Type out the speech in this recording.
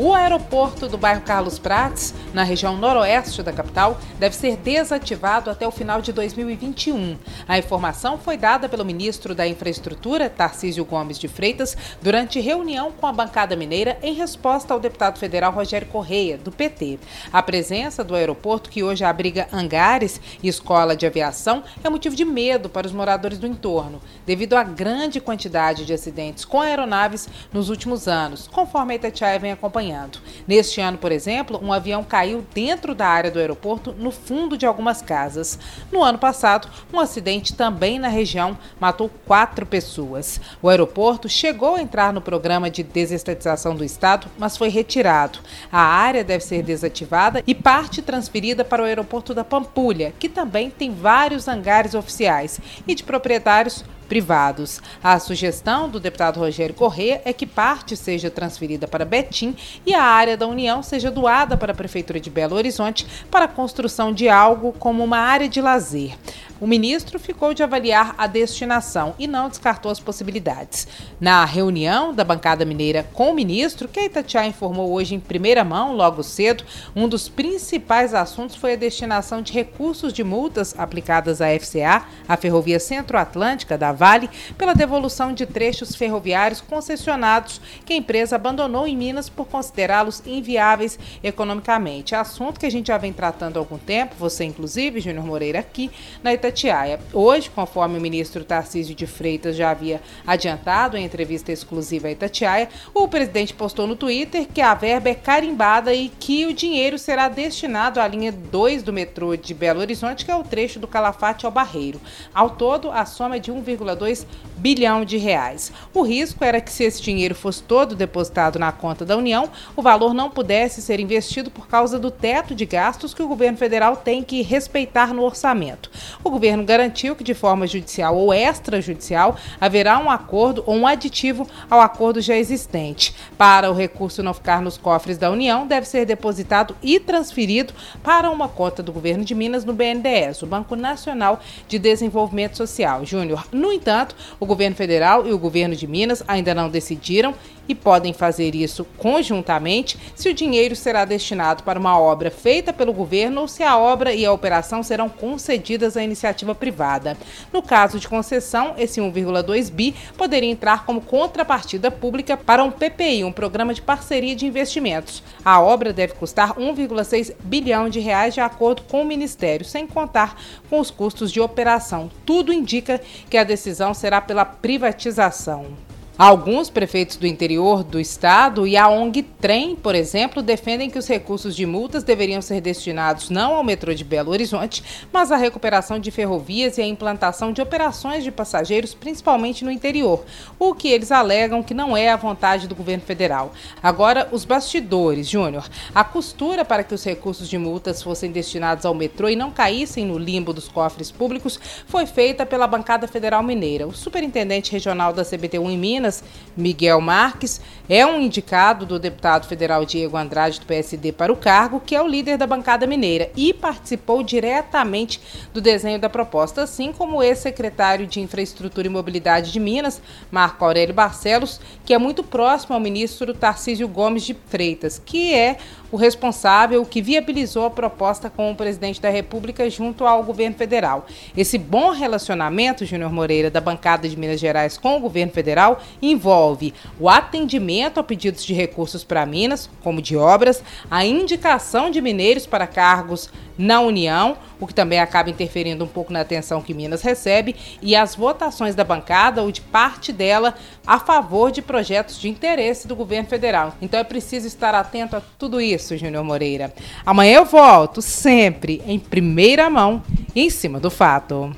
O aeroporto do bairro Carlos Prates, na região noroeste da capital, deve ser desativado até o final de 2021. A informação foi dada pelo ministro da Infraestrutura, Tarcísio Gomes de Freitas, durante reunião com a bancada mineira em resposta ao deputado federal Rogério Correia, do PT. A presença do aeroporto, que hoje abriga hangares e escola de aviação, é motivo de medo para os moradores do entorno, devido à grande quantidade de acidentes com aeronaves nos últimos anos, conforme a Itatiaia vem acompanhando acompanhando. Neste ano, por exemplo, um avião caiu dentro da área do aeroporto, no fundo de algumas casas. No ano passado, um acidente também na região matou quatro pessoas. O aeroporto chegou a entrar no programa de desestatização do estado, mas foi retirado. A área deve ser desativada e parte transferida para o aeroporto da Pampulha, que também tem vários hangares oficiais e de proprietários privados. A sugestão do deputado Rogério Corrêa é que parte seja transferida para Betim e a área da União seja doada para a Prefeitura de Belo Horizonte para a construção de algo como uma área de lazer. O ministro ficou de avaliar a destinação e não descartou as possibilidades. Na reunião da bancada mineira com o ministro, que a Itatiaia informou hoje em primeira mão, logo cedo, um dos principais assuntos foi a destinação de recursos de multas aplicadas à FCA, a Ferrovia Centro-Atlântica da Vale, pela devolução de trechos ferroviários concessionados que a empresa abandonou em Minas por considerá-los inviáveis economicamente. Assunto que a gente já vem tratando há algum tempo, você inclusive, Júnior Moreira, aqui na Itatiaia Itatiaia. Hoje, conforme o ministro Tarcísio de Freitas já havia adiantado em entrevista exclusiva a Itatiaia, o presidente postou no Twitter que a verba é carimbada e que o dinheiro será destinado à linha 2 do metrô de Belo Horizonte, que é o trecho do Calafate ao Barreiro. Ao todo, a soma é de 1,2 bilhão de reais. O risco era que se esse dinheiro fosse todo depositado na conta da União, o valor não pudesse ser investido por causa do teto de gastos que o governo federal tem que respeitar no orçamento. O governo garantiu que, de forma judicial ou extrajudicial, haverá um acordo ou um aditivo ao acordo já existente. Para o recurso não ficar nos cofres da União, deve ser depositado e transferido para uma conta do governo de Minas no BNDES, o Banco Nacional de Desenvolvimento Social. Júnior, no entanto, o governo federal e o governo de Minas ainda não decidiram e podem fazer isso conjuntamente se o dinheiro será destinado para uma obra feita pelo governo ou se a obra e a operação serão concedidas à iniciativa privada. No caso de concessão, esse 1,2 bi poderia entrar como contrapartida pública para um PPI, um programa de parceria de investimentos. A obra deve custar 1,6 bilhão de reais de acordo com o Ministério, sem contar com os custos de operação. Tudo indica que a decisão será pela privatização. Alguns prefeitos do interior do estado e a ONG Trem, por exemplo, defendem que os recursos de multas deveriam ser destinados não ao metrô de Belo Horizonte, mas à recuperação de ferrovias e à implantação de operações de passageiros, principalmente no interior, o que eles alegam que não é a vontade do governo federal. Agora, os bastidores, Júnior. A costura para que os recursos de multas fossem destinados ao metrô e não caíssem no limbo dos cofres públicos foi feita pela bancada federal mineira. O superintendente regional da CBT1 em Minas, Minas, Miguel Marques, é um indicado do deputado federal Diego Andrade do PSD para o cargo, que é o líder da bancada mineira e participou diretamente do desenho da proposta, assim como o ex-secretário de Infraestrutura e Mobilidade de Minas, Marco Aurélio Barcelos, que é muito próximo ao ministro Tarcísio Gomes de Freitas, que é o responsável que viabilizou a proposta com o presidente da República junto ao governo federal. Esse bom relacionamento, Júnior Moreira, da bancada de Minas Gerais com o governo federal, envolve o atendimento a pedidos de recursos para Minas, como de obras, a indicação de mineiros para cargos na União, o que também acaba interferindo um pouco na atenção que Minas recebe, e as votações da bancada ou de parte dela a favor de projetos de interesse do governo federal. Então é preciso estar atento a tudo isso, Júnior Moreira. Amanhã eu volto, sempre em primeira mão em cima do fato.